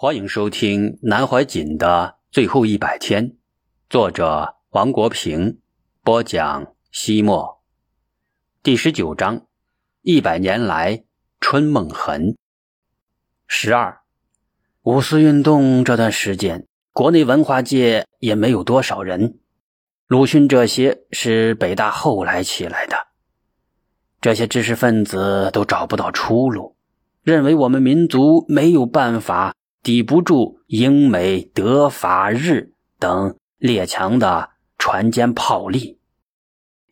欢迎收听南怀瑾的最后一百天，作者王国平播讲。西末第十九章，一百年来春梦痕。十二，五四运动这段时间，国内文化界也没有多少人。鲁迅这些是北大后来起来的，这些知识分子都找不到出路，认为我们民族没有办法。抵不住英美德法日等列强的船坚炮利，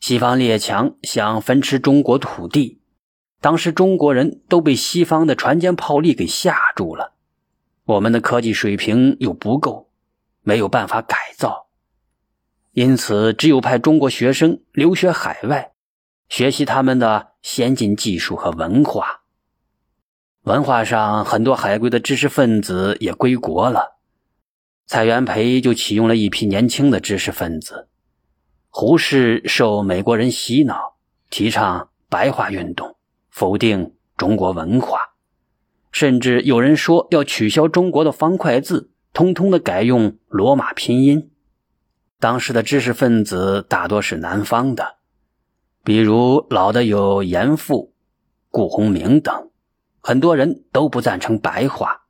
西方列强想分吃中国土地，当时中国人都被西方的船坚炮利给吓住了。我们的科技水平又不够，没有办法改造，因此只有派中国学生留学海外，学习他们的先进技术和文化。文化上，很多海归的知识分子也归国了。蔡元培就启用了一批年轻的知识分子。胡适受美国人洗脑，提倡白话运动，否定中国文化，甚至有人说要取消中国的方块字，通通的改用罗马拼音。当时的知识分子大多是南方的，比如老的有严复、顾鸿铭等。很多人都不赞成白话，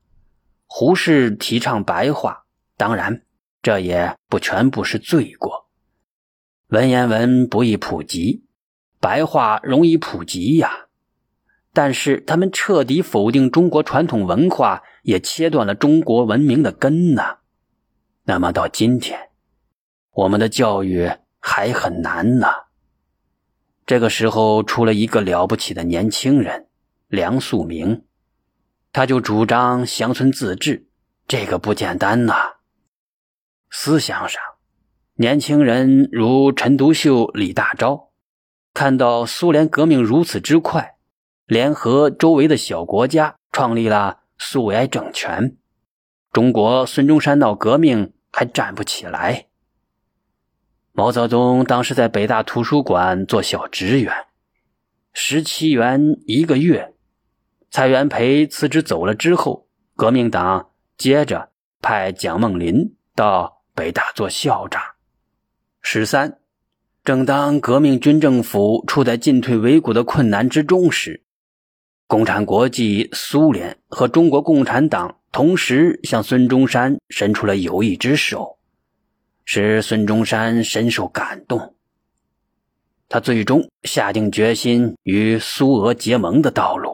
胡适提倡白话，当然这也不全部是罪过。文言文不易普及，白话容易普及呀。但是他们彻底否定中国传统文化，也切断了中国文明的根呐。那么到今天，我们的教育还很难呢。这个时候出了一个了不起的年轻人。梁漱溟，他就主张乡村自治，这个不简单呐。思想上，年轻人如陈独秀、李大钊，看到苏联革命如此之快，联合周围的小国家创立了苏维埃政权，中国孙中山闹革命还站不起来。毛泽东当时在北大图书馆做小职员，十七元一个月。蔡元培辞职走了之后，革命党接着派蒋梦麟到北大做校长。十三，正当革命军政府处在进退维谷的困难之中时，共产国际、苏联和中国共产党同时向孙中山伸出了友谊之手，使孙中山深受感动。他最终下定决心与苏俄结盟的道路。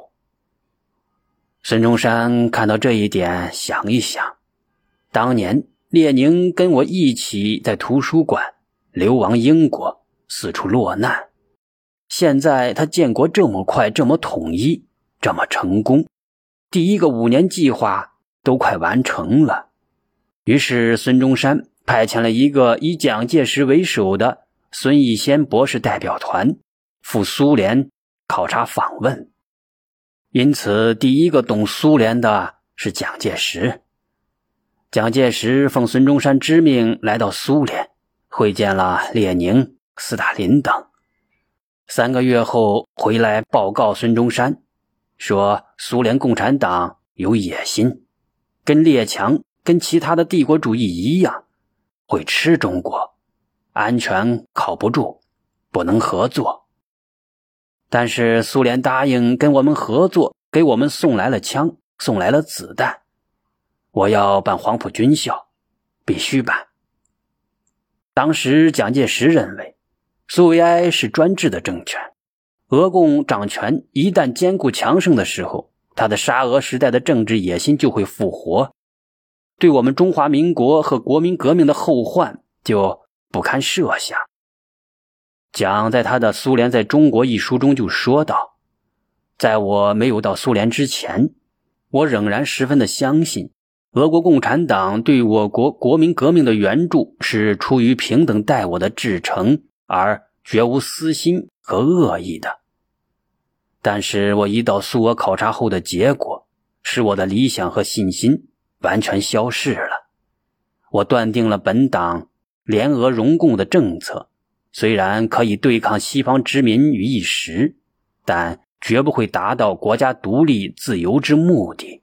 孙中山看到这一点，想一想，当年列宁跟我一起在图书馆流亡英国，四处落难。现在他建国这么快，这么统一，这么成功，第一个五年计划都快完成了。于是孙中山派遣了一个以蒋介石为首的孙逸仙博士代表团赴苏联考察访问。因此，第一个懂苏联的是蒋介石。蒋介石奉孙中山之命来到苏联，会见了列宁、斯大林等。三个月后回来报告孙中山，说苏联共产党有野心，跟列强、跟其他的帝国主义一样，会吃中国，安全靠不住，不能合作。但是苏联答应跟我们合作，给我们送来了枪，送来了子弹。我要办黄埔军校，必须办。当时蒋介石认为，苏维埃是专制的政权，俄共掌权一旦坚固强盛的时候，他的沙俄时代的政治野心就会复活，对我们中华民国和国民革命的后患就不堪设想。蒋在他的《苏联在中国》一书中就说道：“在我没有到苏联之前，我仍然十分的相信，俄国共产党对我国国民革命的援助是出于平等待我的至诚，而绝无私心和恶意的。但是我一到苏俄考察后的结果，使我的理想和信心完全消逝了。我断定了本党联俄容共的政策。”虽然可以对抗西方殖民于一时，但绝不会达到国家独立自由之目的。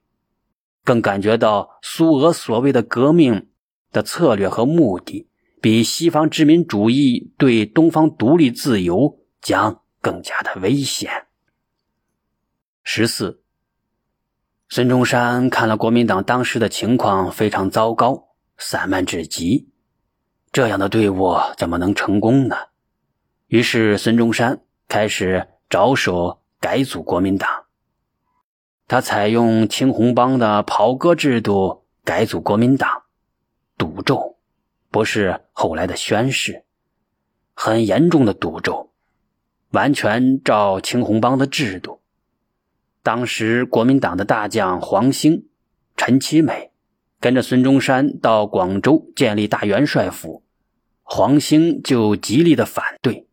更感觉到苏俄所谓的革命的策略和目的，比西方殖民主义对东方独立自由将更加的危险。十四，孙中山看了国民党当时的情况非常糟糕，散漫至极，这样的队伍怎么能成功呢？于是孙中山开始着手改组国民党。他采用青红帮的袍哥制度改组国民党，赌咒，不是后来的宣誓，很严重的赌咒，完全照青红帮的制度。当时国民党的大将黄兴、陈其美跟着孙中山到广州建立大元帅府，黄兴就极力的反对，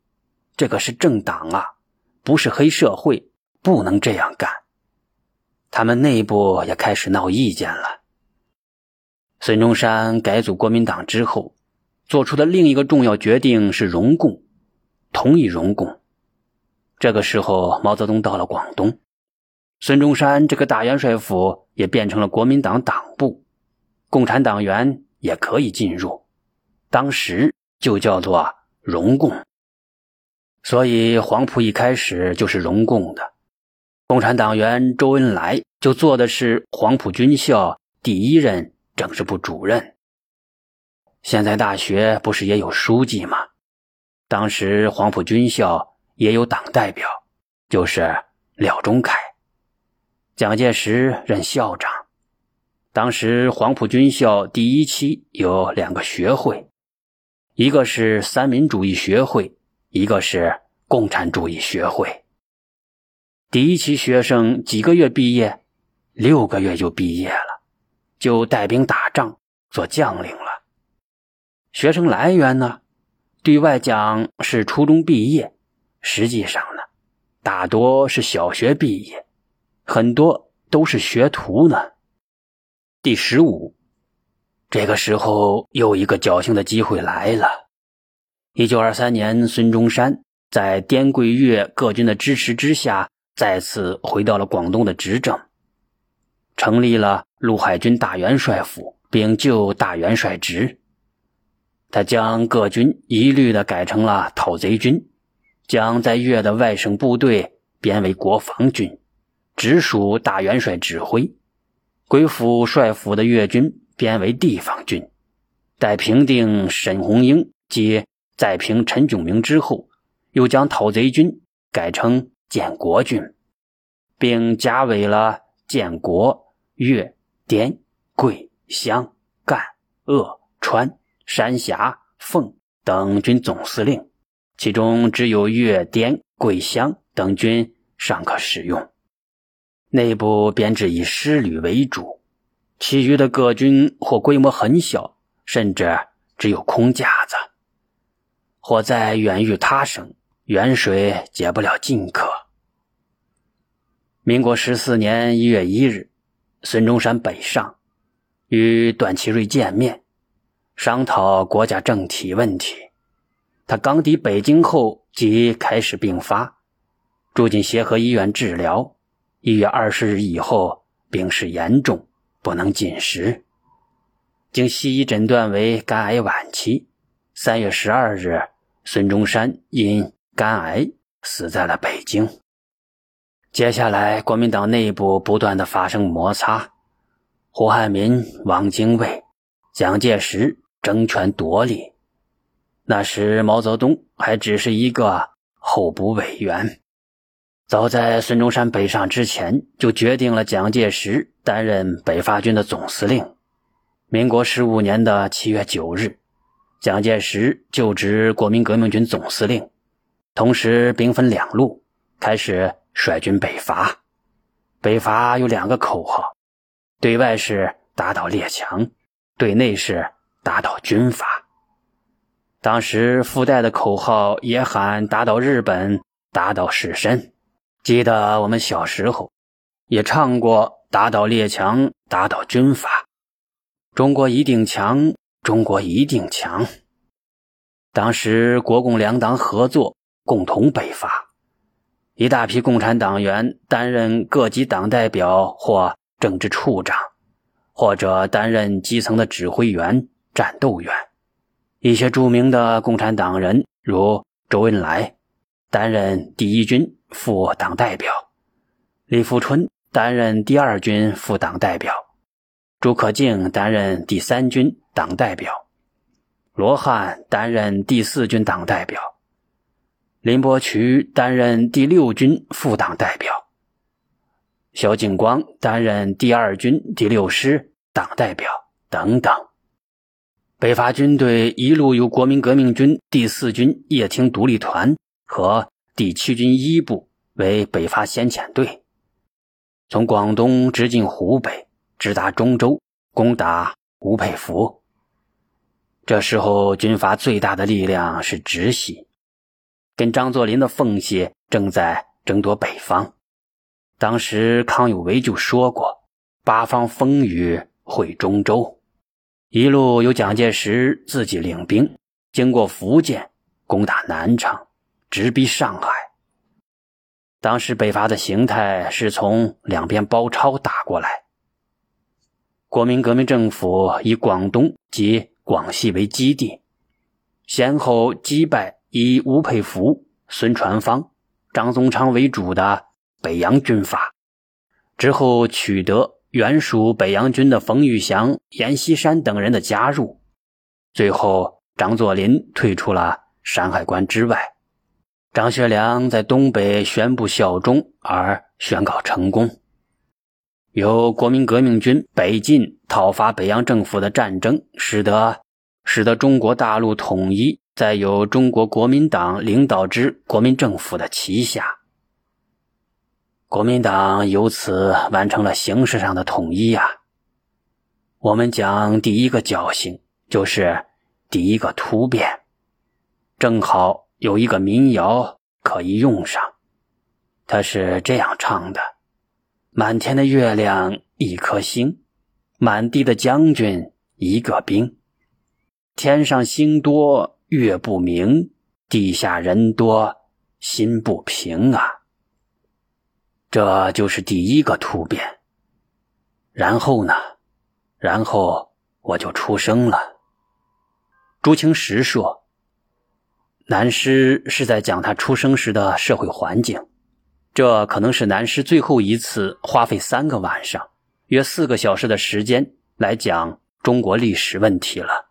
这个是政党啊，不是黑社会，不能这样干。他们内部也开始闹意见了。孙中山改组国民党之后，做出的另一个重要决定是容共，同意容共。这个时候，毛泽东到了广东，孙中山这个大元帅府也变成了国民党党部，共产党员也可以进入，当时就叫做容共。所以黄埔一开始就是容共的。共产党员周恩来就做的是黄埔军校第一任政治部主任。现在大学不是也有书记吗？当时黄埔军校也有党代表，就是廖仲恺。蒋介石任校长。当时黄埔军校第一期有两个学会，一个是三民主义学会，一个是共产主义学会。第一期学生几个月毕业，六个月就毕业了，就带兵打仗做将领了。学生来源呢，对外讲是初中毕业，实际上呢，大多是小学毕业，很多都是学徒呢。第十五，这个时候又一个侥幸的机会来了。一九二三年，孙中山在滇桂粤各军的支持之下。再次回到了广东的执政，成立了陆海军大元帅府，并就大元帅职。他将各军一律的改成了讨贼军，将在粤的外省部队编为国防军，直属大元帅指挥。归府帅府的粤军编为地方军。待平定沈鸿英及再平陈炯明之后，又将讨贼军改成。建国军，并加委了建国、粤、滇、桂、湘、赣、鄂、川、山峡、奉等军总司令，其中只有粤、滇、桂、湘等军尚可使用。内部编制以师旅为主，其余的各军或规模很小，甚至只有空架子，或在远遇他省。远水解不了近渴。民国十四年一月一日，孙中山北上，与段祺瑞见面，商讨国家政体问题。他刚抵北京后，即开始病发，住进协和医院治疗。一月二十日以后，病势严重，不能进食。经西医诊断为肝癌晚期。三月十二日，孙中山因肝癌死在了北京。接下来，国民党内部不断的发生摩擦，胡汉民、汪精卫、蒋介石争权夺利。那时，毛泽东还只是一个候补委员。早在孙中山北上之前，就决定了蒋介石担任北伐军的总司令。民国十五年的七月九日，蒋介石就职国民革命军总司令。同时，兵分两路，开始率军北伐。北伐有两个口号：对外是打倒列强，对内是打倒军阀。当时附带的口号也喊打倒日本，打倒士绅。记得我们小时候也唱过打倒列强，打倒军阀。中国一定强，中国一定强。当时国共两党合作。共同北伐，一大批共产党员担任各级党代表或政治处长，或者担任基层的指挥员、战斗员。一些著名的共产党人，如周恩来，担任第一军副党代表；李富春担任第二军副党代表；朱可敬担任第三军党代表；罗汉担任第四军党代表；林伯渠担任第六军副党代表；萧劲光担任第二军第六师党代表，等等。北伐军队一路由国民革命军第四军叶挺独立团和第七军一部为北伐先遣队，从广东直进湖北，直达中州，攻打吴佩孚。这时候军阀最大的力量是直系，跟张作霖的奉系正在争夺北方。当时康有为就说过：“八方风雨会中州。”一路由蒋介石自己领兵，经过福建，攻打南昌，直逼上海。当时北伐的形态是从两边包抄打过来。国民革命政府以广东及广西为基地，先后击败以吴佩孚、孙传芳、张宗昌为主的北洋军阀，之后取得。原属北洋军的冯玉祥、阎锡山等人的加入，最后张作霖退出了山海关之外，张学良在东北宣布效忠而宣告成功。由国民革命军北进讨伐北洋政府的战争，使得使得中国大陆统一在由中国国民党领导之国民政府的旗下。国民党由此完成了形式上的统一呀。我们讲第一个侥幸，就是第一个突变，正好有一个民谣可以用上。他是这样唱的：“满天的月亮一颗星，满地的将军一个兵，天上星多月不明，地下人多心不平啊。”这就是第一个突变，然后呢？然后我就出生了。朱清时说：“南师是在讲他出生时的社会环境，这可能是南师最后一次花费三个晚上，约四个小时的时间来讲中国历史问题了。”